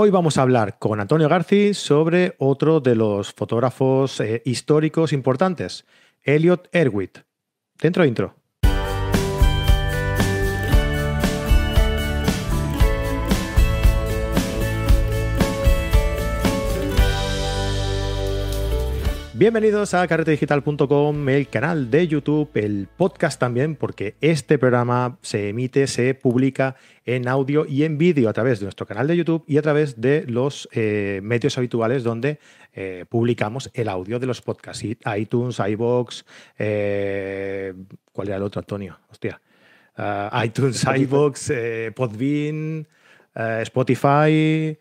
Hoy vamos a hablar con Antonio Garci sobre otro de los fotógrafos eh, históricos importantes, Elliot Erwitt. Dentro intro. Bienvenidos a carretedigital.com, el canal de YouTube, el podcast también, porque este programa se emite, se publica en audio y en vídeo a través de nuestro canal de YouTube y a través de los eh, medios habituales donde eh, publicamos el audio de los podcasts, iTunes, iBox, eh, ¿cuál era el otro, Antonio? Hostia. Ah, iTunes, iBox, Podbean, Spotify.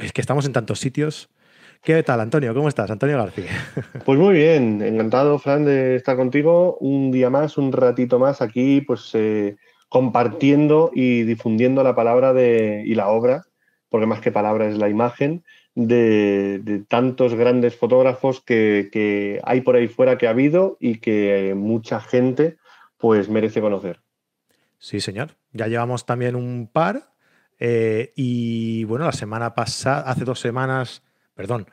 Es que estamos en tantos sitios. ¿Qué tal, Antonio? ¿Cómo estás? Antonio García. Pues muy bien, encantado, Fran, de estar contigo un día más, un ratito más aquí, pues eh, compartiendo y difundiendo la palabra de, y la obra, porque más que palabra es la imagen, de, tantos grandes fotógrafos que, hay por ahí fuera que ha habido y que mucha gente pues merece conocer. Sí, señor. Ya llevamos también un par. Eh, y bueno, la semana pasada, hace dos semanas perdón,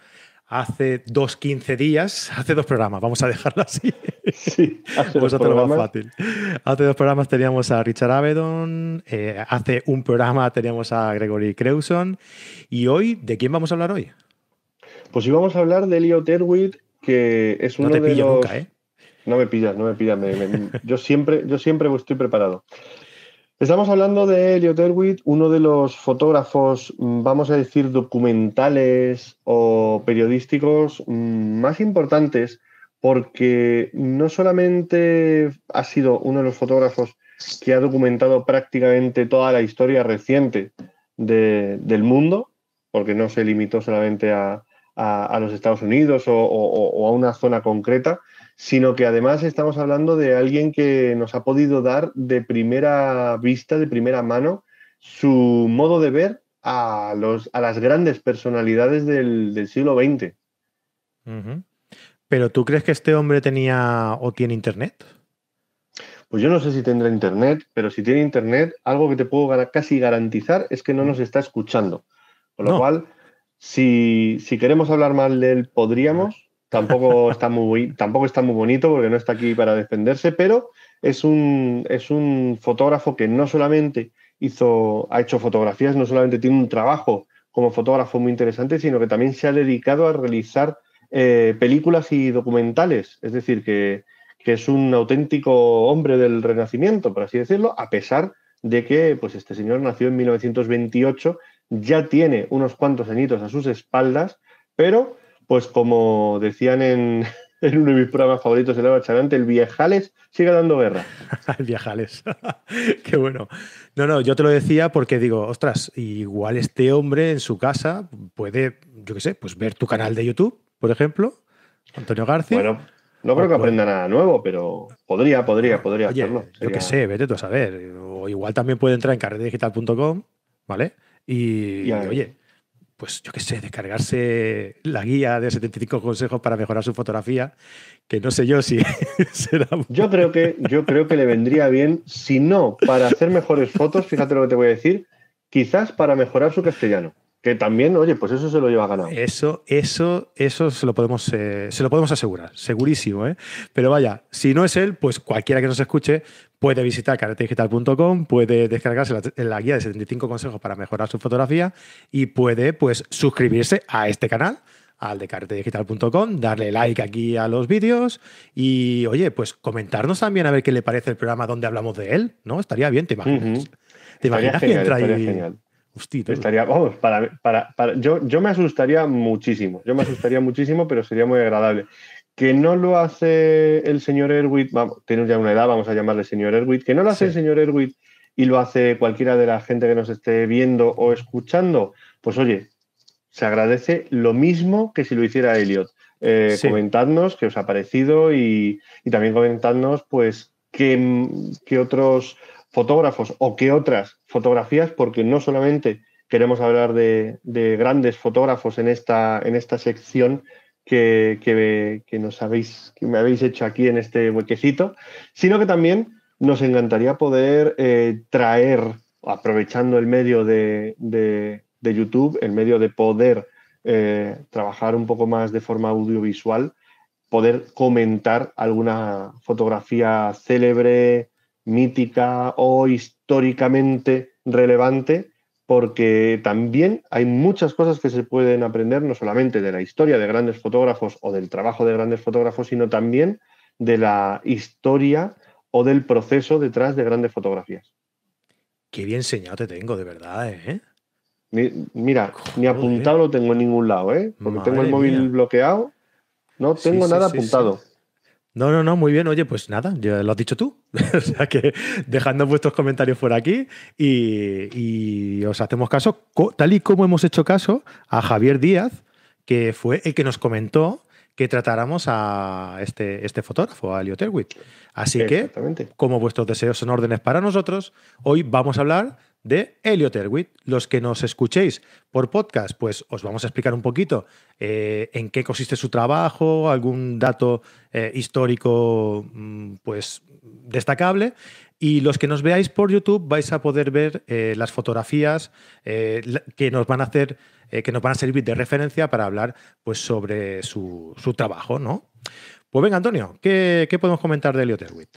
hace dos, quince días, hace dos programas, vamos a dejarlo así. Sí, hace dos más fácil. Hace dos programas teníamos a Richard Avedon, eh, hace un programa teníamos a Gregory Crewson. ¿Y hoy, de quién vamos a hablar hoy? Pues íbamos a hablar de Elliot Erwitt, que es uno no te de los... Nunca, ¿eh? No me pillas, no me pillas. yo, siempre, yo siempre estoy preparado. Estamos hablando de Elliot Erwitt, uno de los fotógrafos, mm, vamos a decir, documentales o periodísticos mm, más importantes, porque no solamente ha sido uno de los fotógrafos que ha documentado prácticamente toda la historia reciente del mundo, porque no se limitó solamente a, los Estados Unidos o a una zona concreta, sino que además estamos hablando de alguien que nos ha podido dar de primera vista, de primera mano, su modo de ver a, los, a las grandes personalidades del, siglo XX. ¿Pero tú crees que este hombre tenía o tiene internet? Pues yo no sé si tendrá internet, pero si tiene internet, algo que te puedo casi garantizar es que no nos está escuchando. Con lo cual, si, si, queremos hablar mal de él, podríamos, Tampoco está muy, tampoco está muy bonito porque no está aquí para defenderse, pero es un, es un fotógrafo que no solamente hizo, ha hecho fotografías, no solamente tiene un trabajo como fotógrafo muy interesante, sino que también se ha dedicado a realizar eh, películas y documentales. Es decir, que, es un auténtico hombre del Renacimiento, por así decirlo, a pesar de que pues, este señor nació en 1928, ya tiene unos cuantos añitos a sus espaldas, pero pues como decían en, uno de mis programas favoritos de Eva Charante, el Viejales sigue dando guerra. el Viejales. Qué bueno. No, no, yo te lo decía porque digo, ostras, igual este hombre en su casa puede, yo qué sé, pues ver tu canal de YouTube, por ejemplo, Antonio García. Bueno, no creo que aprenda nada nuevo, pero podría, podría, podría hacerlo. Yo qué sé, vete tú a saber. O igual también puede entrar en carretedigital.com, ¿vale? Y oye, pues yo qué sé, descargarse la guía de 75 consejos para mejorar su fotografía, que no sé yo si será... Yo creo que, yo creo que le vendría bien, si no para hacer mejores fotos, fíjate lo que te voy a decir, quizás para mejorar su castellano. Que también, oye, pues eso se lo lleva ganado. Eso, eso, eso se lo podemos, eh, se lo podemos asegurar, segurísimo, ¿eh? Pero vaya, si no es él, pues cualquiera que nos escuche puede visitar caretedigital.com, puede descargarse la, guía de 75 consejos para mejorar su fotografía y puede, pues, suscribirse a este canal al de caretedigital.com, darle like aquí a los vídeos y, oye, pues comentarnos también a ver qué le parece el programa donde hablamos de él, ¿no? Estaría bien, ¿te imaginas? ¿Te imaginas que entra ahí? Estaría, vamos, para, para, para, yo, yo me asustaría muchísimo, yo me asustaría muchísimo, pero sería muy agradable. Que no lo hace el señor Erwitt, vamos, tiene ya una edad, vamos a llamarle señor Erwitt, que no lo hace el señor Erwitt y lo hace cualquiera de la gente que nos esté viendo o escuchando, pues oye, se agradece lo mismo que si lo hiciera Elliot. Eh, Comentadnos qué os ha parecido y, y también comentadnos, pues, qué, qué otros fotógrafos o qué otras fotografías, porque no solamente queremos hablar de, grandes fotógrafos en esta, en esta sección que, que, nos habéis, que me habéis hecho aquí en este huequecito, sino que también nos encantaría poder eh, traer, aprovechando el medio de, de YouTube, el medio de poder eh, trabajar un poco más de forma audiovisual, poder comentar alguna fotografía célebre, mítica o históricamente relevante, porque también hay muchas cosas que se pueden aprender, no solamente de la historia de grandes fotógrafos o del trabajo de grandes fotógrafos, sino también de la historia o del proceso detrás de grandes fotografías. Qué bien enseñado te tengo, de verdad, ¿eh? mira, ni apuntado lo tengo en ningún lado, ¿eh? Porque tengo el móvil bloqueado, no tengo nada apuntado. No, no, no, muy bien. Oye, pues nada, ya lo has dicho tú. o sea que dejando vuestros comentarios por aquí y, os hacemos caso, tal y como hemos hecho caso a Javier Díaz, que fue el que nos comentó que tratáramos a este, este fotógrafo, a Elliot Erwitt. Así que, como vuestros deseos son órdenes para nosotros, hoy vamos a hablar de Elliot Erwitt. Los que nos escuchéis por podcast, pues os vamos a explicar un poquito eh, en qué consiste su trabajo, algún dato eh, histórico mm, pues destacable. Y los que nos veáis por YouTube vais a poder ver eh, las fotografías que nos van a hacer, que nos van a servir de referencia para hablar pues, sobre su, trabajo, ¿no? Pues venga, Antonio, ¿qué, podemos comentar de Elliot Erwitt?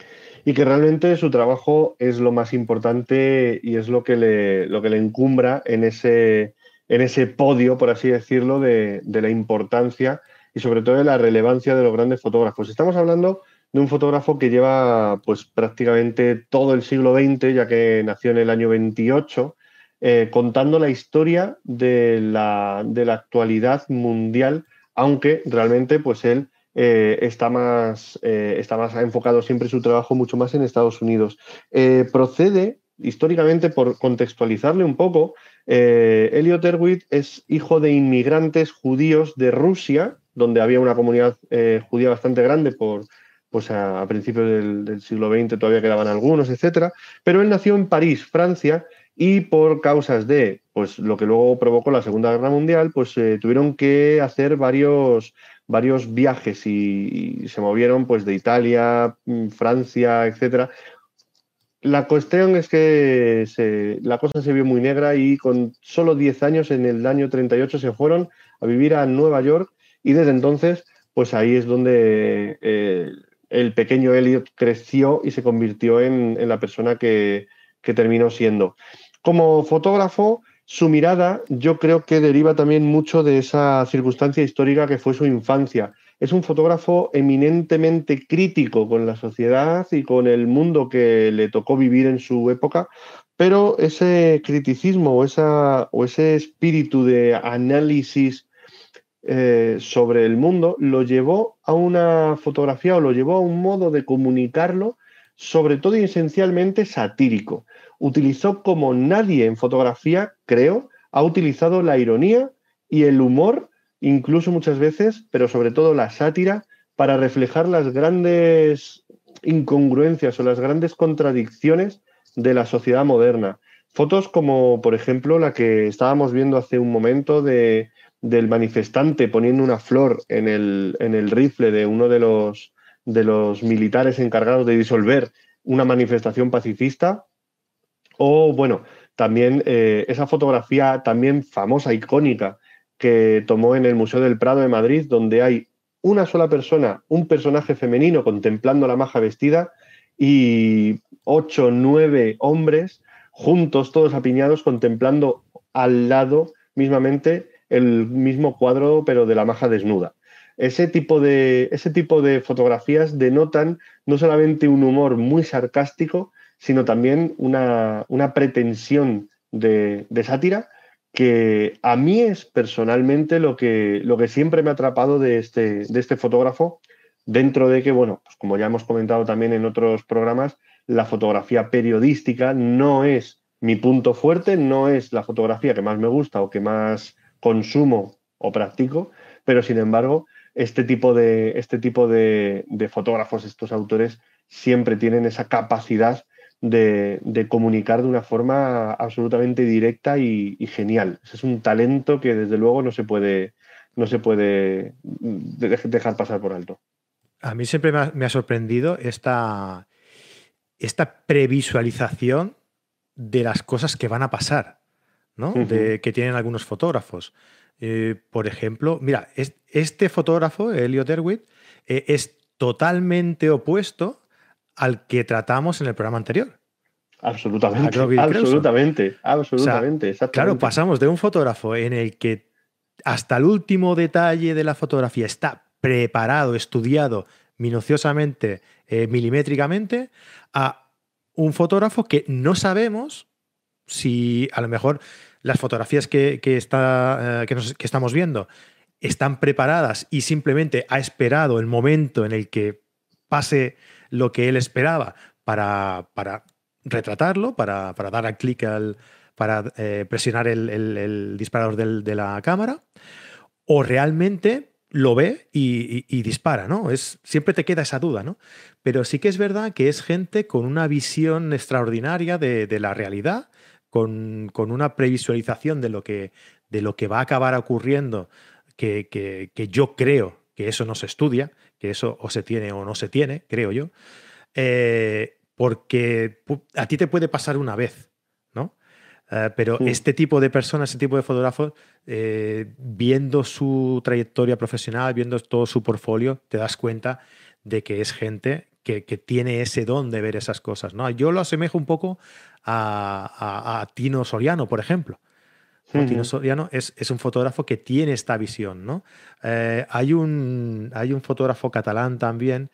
Y que realmente su trabajo es lo más importante y es lo que le, lo que le encumbra en ese, en ese podio, por así decirlo, de, la importancia y sobre todo de la relevancia de los grandes fotógrafos. Estamos hablando de un fotógrafo que lleva pues prácticamente todo el siglo XX, ya que nació en el año 28, eh, contando la historia de la, de la, actualidad mundial, aunque realmente pues él eh, está, más, eh, está más enfocado siempre su trabajo mucho más en Estados Unidos. Eh, procede, históricamente, por contextualizarle un poco, Elliot Erwitt es hijo de inmigrantes judíos de Rusia, donde había una comunidad judía bastante grande por, pues a, principios del, siglo XX todavía quedaban algunos, etcétera. Pero él nació en París, Francia, y por causas de pues lo que luego provocó la Segunda Guerra Mundial, pues tuvieron que hacer varios varios viajes y, se movieron pues de Italia, mm, Francia, etcétera. La cuestión es que la cosa se vio muy negra y con solo 10 años, en el año 38, se fueron a vivir a Nueva York y desde entonces, pues ahí es donde eh, el pequeño Elliot creció y se convirtió en, la persona que, que terminó siendo. Como fotógrafo, su mirada yo creo que deriva también mucho de esa circunstancia histórica que fue su infancia. Es un fotógrafo eminentemente crítico con la sociedad y con el mundo que le tocó vivir en su época, pero ese criticismo o, esa, o ese espíritu de análisis eh, sobre el mundo lo llevó a una fotografía o lo llevó a un modo de comunicarlo, sobre todo y esencialmente satírico utilizó como nadie en fotografía, creo, ha utilizado la ironía y el humor, incluso muchas veces, pero sobre todo la sátira, para reflejar las grandes incongruencias o las grandes contradicciones de la sociedad moderna. Fotos como, por ejemplo, la que estábamos viendo hace un momento de, del manifestante poniendo una flor en el, en el rifle de uno de los, de los militares encargados de disolver una manifestación pacifista, o bueno, también eh, esa fotografía también famosa, icónica, que tomó en el Museo del Prado de Madrid, donde hay una sola persona, un personaje femenino contemplando la maja vestida y ocho, nueve hombres juntos, todos apiñados, contemplando al lado mismamente el mismo cuadro, pero de la maja desnuda. Ese tipo de, ese tipo de fotografías denotan no solamente un humor muy sarcástico, sino también una, pretensión de, sátira que a mí es personalmente lo que, lo que siempre me ha atrapado de este, de este fotógrafo, dentro de que, bueno, pues como ya hemos comentado también en otros programas, la fotografía periodística no es mi punto fuerte, no es la fotografía que más me gusta o que más consumo o practico, pero sin embargo, este tipo de, este tipo de, de fotógrafos, estos autores, siempre tienen esa capacidad de, comunicar de una forma absolutamente directa y, genial. Ese es un talento que desde luego no se puede, no se puede dejar pasar por alto. A mí siempre me ha, sorprendido esta, esta previsualización de las cosas que van a pasar. ¿no? de, que tienen algunos fotógrafos. Eh, por ejemplo, mira, este fotógrafo, Elliot Erwitt, eh, es totalmente opuesto al que tratamos en el programa anterior. Absolutamente, absolutamente, absolutamente, Claro, pasamos de un fotógrafo en el que hasta el último detalle de la fotografía está preparado, estudiado minuciosamente, eh, milimétricamente, a un fotógrafo que no sabemos si a lo mejor las fotografías que, está, eh, que, estamos viendo están preparadas y simplemente ha esperado el momento en el que pase lo que él esperaba para, para retratarlo, para, dar al clic al, para eh, presionar el, disparador de la cámara, o realmente lo ve y, dispara, ¿no? Es, siempre te queda esa duda, ¿no? Pero sí que es verdad que es gente con una visión extraordinaria de, la realidad, con, una previsualización de lo, que, de lo que va a acabar ocurriendo, que, yo creo que eso no se estudia, que eso o se tiene o no se tiene, creo yo, eh, porque a ti te puede pasar una vez, eh, pero este tipo de personas, este tipo de fotógrafos, eh, viendo su trayectoria profesional, viendo todo su portfolio, te das cuenta de que es gente que, tiene ese don de ver esas cosas. ¿no? Yo lo asemejo un poco a, Tino Soriano, por ejemplo. Tino Soriano es, un fotógrafo que tiene esta visión. ¿no? Eh, hay, un, hay un fotógrafo catalán también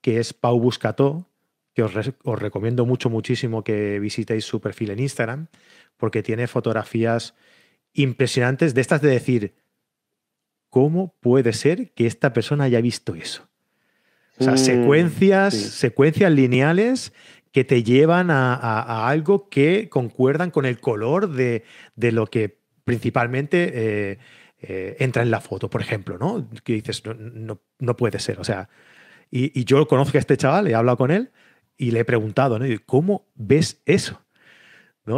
que es Pau Buscató, que os, os, recomiendo mucho, muchísimo que visitéis su perfil en Instagram, porque tiene fotografías impresionantes de estas de decir, ¿cómo puede ser que esta persona haya visto eso? O sea, mm, secuencias, secuencias lineales que te llevan a, algo que concuerdan con el color de, lo que principalmente eh, eh, entra en la foto, por ejemplo, ¿no? Que dices, no, no, puede ser. O sea, y, y, yo conozco a este chaval, he hablado con él y le he preguntado, ¿no? ¿Cómo ves eso?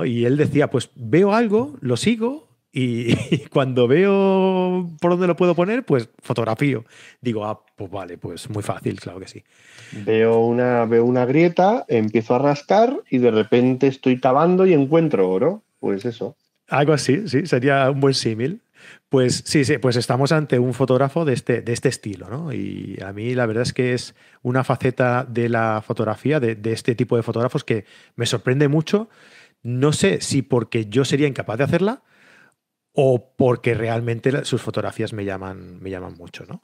Y él decía, pues veo algo, lo sigo y, cuando veo por dónde lo puedo poner, pues fotografío. Digo, ah, pues vale, pues muy fácil, claro que sí. Veo una, veo una grieta, empiezo a rascar y de repente estoy cavando y encuentro oro. Pues eso. Algo así, sí, sería un buen símil. Pues sí, sí, pues estamos ante un fotógrafo de este, de este estilo, ¿no? Y a mí la verdad es que es una faceta de la fotografía, de, de este tipo de fotógrafos que me sorprende mucho no sé si porque yo sería incapaz de hacerla o porque realmente sus fotografías me llaman, me llaman mucho, ¿no?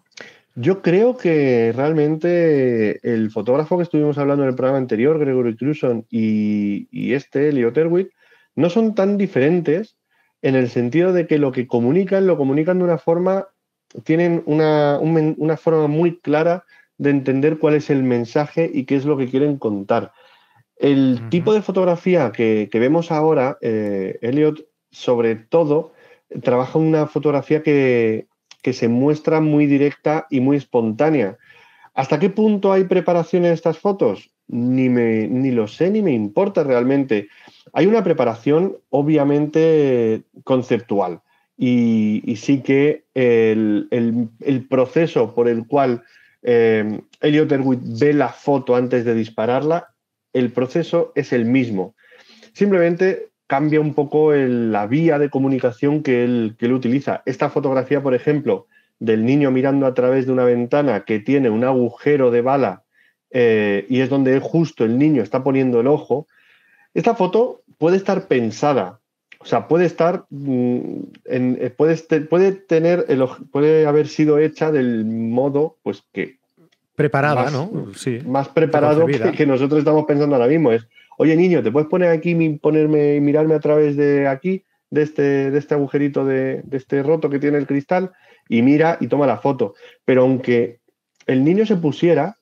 Yo creo que realmente el fotógrafo que estuvimos hablando en el programa anterior, Gregory Cruson, y, este, Leo Terwitt, no son tan diferentes en el sentido de que lo que comunican, lo comunican de una forma, tienen una, una forma muy clara de entender cuál es el mensaje y qué es lo que quieren contar. El tipo de fotografía que, vemos ahora, eh, Elliot, sobre todo, trabaja una fotografía que, se muestra muy directa y muy espontánea. ¿Hasta qué punto hay preparación en estas fotos? Ni, me, ni lo sé ni me importa realmente. Hay una preparación obviamente conceptual y, sí que el, proceso por el cual eh, Elliot Erwitt ve la foto antes de dispararla el proceso es el mismo. Simplemente cambia un poco la vía de comunicación que él, que él utiliza. Esta fotografía, por ejemplo, del niño mirando a través de una ventana que tiene un agujero de bala eh, y es donde justo el niño está poniendo el ojo, esta foto puede estar pensada, o sea, puede estar, mm, en, eh, puede, puede, tener, el, puede haber sido hecha del modo, pues que preparada, ¿no? Sí. Más preparado que, nosotros estamos pensando ahora mismo. Es, oye niño, ¿te puedes poner aquí, ponerme y mirarme a través de aquí, de este, de este agujerito, de, este roto que tiene el cristal? Y mira y toma la foto. Pero aunque el niño se pusiera,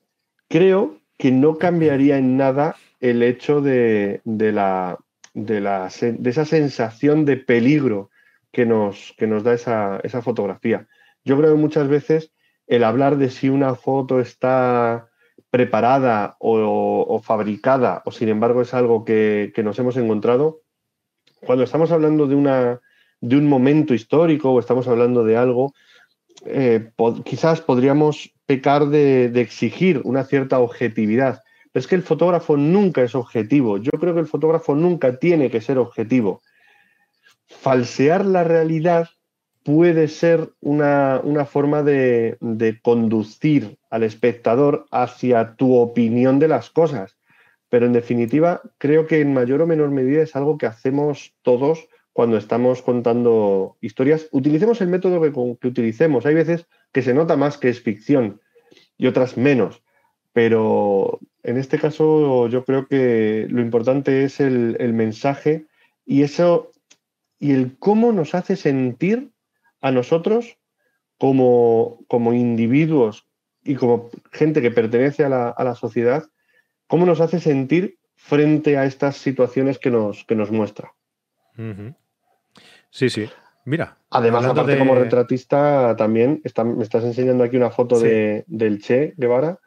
creo que no cambiaría en nada el hecho de, la, de, la, de esa sensación de peligro que nos, que nos da esa, esa fotografía. Yo creo que muchas veces el hablar de si una foto está preparada o, fabricada o sin embargo es algo que, nos hemos encontrado, cuando estamos hablando de, una, de un momento histórico o estamos hablando de algo, eh, quizás podríamos pecar de, exigir una cierta objetividad. Pero es que el fotógrafo nunca es objetivo. Yo creo que el fotógrafo nunca tiene que ser objetivo. falsear la realidad puede ser una, forma de, conducir al espectador hacia tu opinión de las cosas. Pero en definitiva, creo que en mayor o menor medida es algo que hacemos todos cuando estamos contando historias. Utilicemos el método que, que utilicemos. Hay veces que se nota más que es ficción y otras menos. Pero en este caso yo creo que lo importante es el, el mensaje y eso y el cómo nos hace sentir a nosotros como, como individuos y como gente que pertenece a la, sociedad, cómo nos hace sentir frente a estas situaciones que nos, que nos muestra. Sí, sí. Mira. Además, aparte como retratista, también me estás enseñando aquí una foto de, del Che Guevara.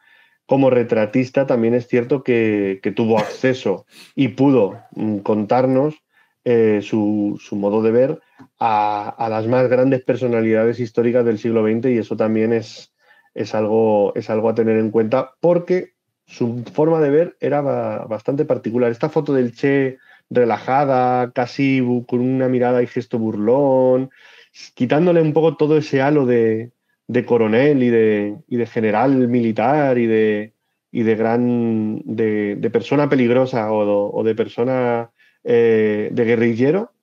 Como retratista también es cierto que, que tuvo acceso y pudo mm, contarnos eh, su, modo de ver a, las más grandes personalidades históricas del siglo XX y eso también es, es, algo, es algo a tener en cuenta porque su forma de ver era bastante particular. Esta foto del Che relajada, casi con una mirada y gesto burlón, quitándole un poco todo ese halo de, coronel y de, general militar y de, gran de, persona peligrosa o, o de persona eh, de guerrillero,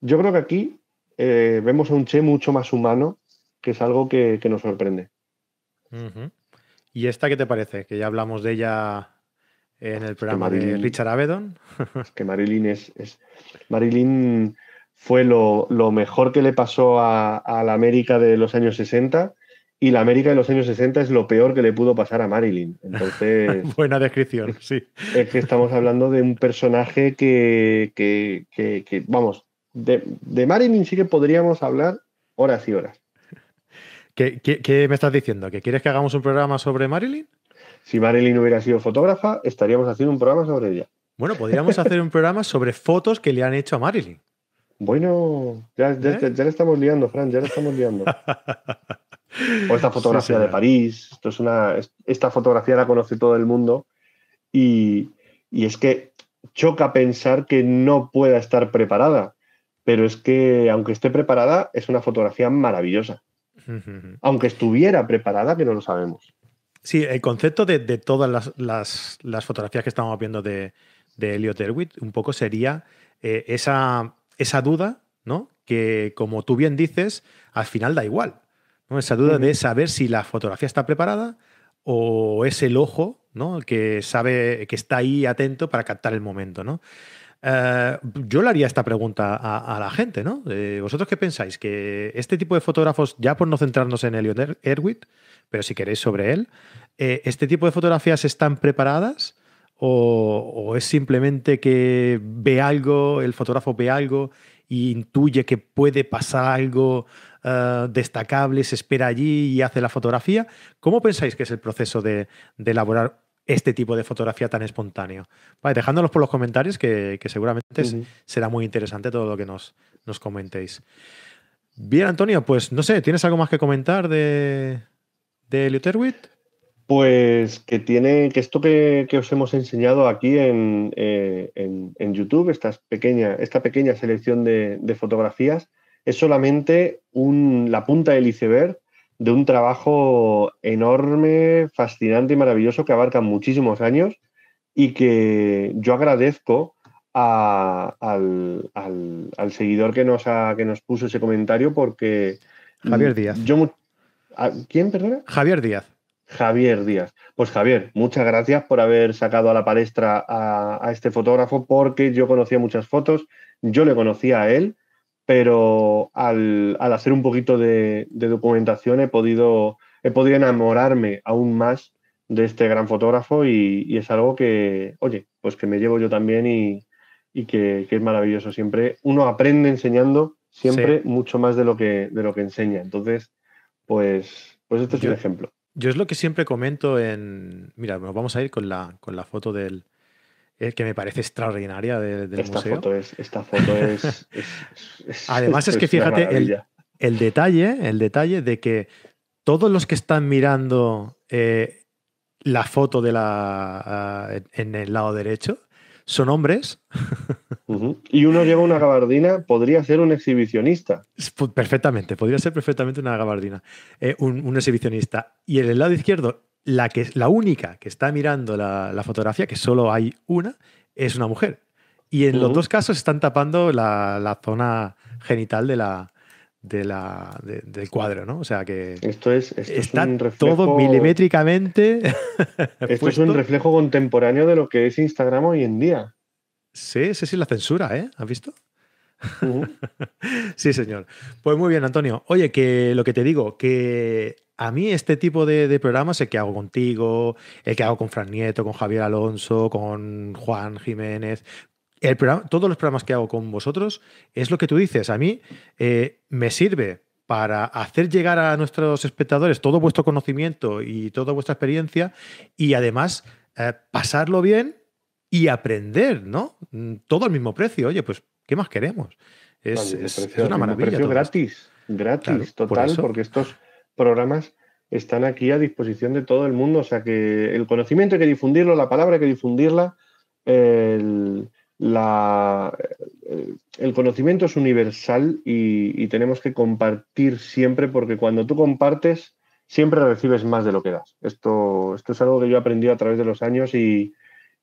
yo creo que aquí eh, vemos a un Che mucho más humano, que es algo que, nos sorprende. ¿Y esta qué te parece? Que ya hablamos de ella en el programa de Richard Avedon. que Marilyn es, Marilyn fue lo, mejor que le pasó a, a, la América de los años 60 y la América de los años 60 es lo peor que le pudo pasar a Marilyn. Entonces. Buena descripción, sí. Es que estamos hablando de un personaje que, vamos, de, Marilyn sí que podríamos hablar horas y horas. ¿Qué, ¿Qué, me estás diciendo? ¿Que quieres que hagamos un programa sobre Marilyn? Si Marilyn hubiera sido fotógrafa, estaríamos haciendo un programa sobre ella. Bueno, podríamos hacer un programa sobre fotos que le han hecho a Marilyn. Bueno, ya, ya, ¿Eh? ya le estamos liando, Fran, ya le estamos liando. O esta fotografía de París. Esto es una, esta fotografía la conoce todo el mundo y, es que choca pensar que no pueda estar preparada. Pero es que, aunque esté preparada, es una fotografía maravillosa. Aunque estuviera preparada, que no lo sabemos. Sí, el concepto de, todas las, fotografías que estamos viendo de, de Elliot Erwitt, un poco sería eh, esa, esa duda, ¿no? Que, como tú bien dices, al final da igual. Esa duda de saber si la fotografía está preparada o es el ojo ¿no? que sabe que está ahí atento para captar el momento. ¿no? Eh, yo le haría esta pregunta a, la gente, ¿no? ¿Vosotros qué pensáis? Que este tipo de fotógrafos, ya por no centrarnos en Elliot er-, Erwitt, pero si queréis sobre él, eh, ¿este tipo de fotografías están preparadas? O, es simplemente que ve algo, el fotógrafo ve algo e intuye que puede pasar algo uh, destacable, se espera allí y hace la fotografía. ¿Cómo pensáis que es el proceso de, elaborar este tipo de fotografía tan espontáneo? Vale, dejándonos por los comentarios, que, seguramente será muy interesante todo lo que nos, nos comentéis. Bien, Antonio, pues no sé, ¿tienes algo más que comentar de, de Pues que tiene, que esto que, os hemos enseñado aquí en, eh, en, YouTube, esta pequeña, esta pequeña selección de, de, fotografías, es solamente la punta del iceberg de un trabajo enorme, fascinante y maravilloso que abarca muchísimos años y que yo agradezco al, seguidor que nos, que nos puso ese comentario porque... Javier Díaz. ¿Quién, perdona? Javier Díaz. Javier Díaz. Pues Javier, muchas gracias por haber sacado a la palestra a, a, este fotógrafo porque yo conocía muchas fotos, yo le conocía a él pero al, hacer un poquito de, documentación he podido, he podido enamorarme aún más de este gran fotógrafo y, es algo que, oye, pues que me llevo yo también y, que, es maravilloso. Siempre uno aprende enseñando siempre mucho más de lo que, de lo que enseña. Entonces, pues, pues este es un ejemplo. Yo es lo que siempre comento en. Mira, nos vamos a ir con la, con la foto del, eh, que me parece extraordinaria del esta museo. Foto es, esta foto es. Además, es que fíjate el, detalle, el detalle de que todos los que están mirando eh, la foto de la, ah, en el lado derecho son hombres. Y uno lleva una gabardina, podría ser un exhibicionista. Perfectamente, podría ser perfectamente una gabardina, eh, un, exhibicionista. Y en el lado izquierdo, la, que, la única que está mirando la, fotografía, que solo hay una, es una mujer. Y en los dos casos están tapando la, zona genital de la, de la, del cuadro, ¿no? O sea que esto es, está todo milimétricamente. esto es un reflejo contemporáneo de lo que es Instagram hoy en día. Sí, sí, sí, la censura, ¿eh? ¿Has visto? sí, señor. Pues muy bien, Antonio. Oye, que lo que te digo, que a mí este tipo de, programas, el que hago contigo, el que hago con Fran Nieto, con Javier Alonso, con Juan Jiménez, el programa, todos los programas que hago con vosotros, es lo que tú dices. A mí eh, me sirve para hacer llegar a nuestros espectadores todo vuestro conocimiento y toda vuestra experiencia y además eh, pasarlo bien y aprender, ¿no? Mm, todo al mismo precio. Oye, pues, ¿qué más queremos? Es, una maravilla. Precio gratis, gratis, total, porque estos programas están aquí a disposición de todo el mundo. O sea que el conocimiento hay que difundirlo, la palabra hay que difundirla. El, el conocimiento es universal y, tenemos que compartir siempre, porque cuando tú compartes, siempre recibes más de lo que das. Esto, esto es algo que yo he aprendido a través de los años y,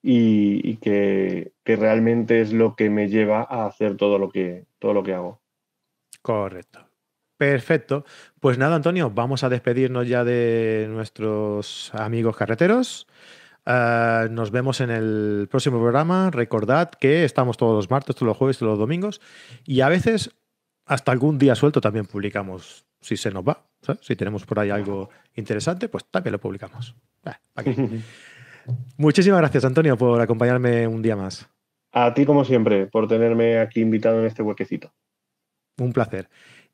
y, que, realmente es lo que me lleva a hacer todo lo que, todo lo que hago. Correcto. Perfecto. Pues nada, Antonio, vamos a despedirnos ya de nuestros amigos carreteros. Eh, nos vemos en el próximo programa. Recordad que estamos todos los martes, todos los jueves, todos los domingos. Y a veces, hasta algún día suelto, también publicamos si se nos va. Si tenemos por ahí algo interesante, pues también lo publicamos. Muchísimas gracias, Antonio, por acompañarme un día más. A ti, como siempre, por tenerme aquí invitado en este huequecito. Un placer.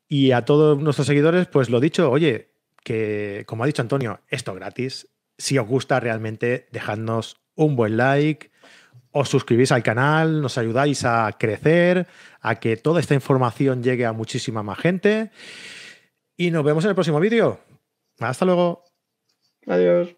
Y a todos nuestros seguidores, pues lo dicho, oye, que como ha dicho Antonio, esto gratis. Si os gusta realmente, dejadnos un buen like, os suscribís al canal, nos ayudáis a crecer, a que toda esta información llegue a muchísima más gente. Y nos vemos en el próximo vídeo. Hasta luego. Adiós.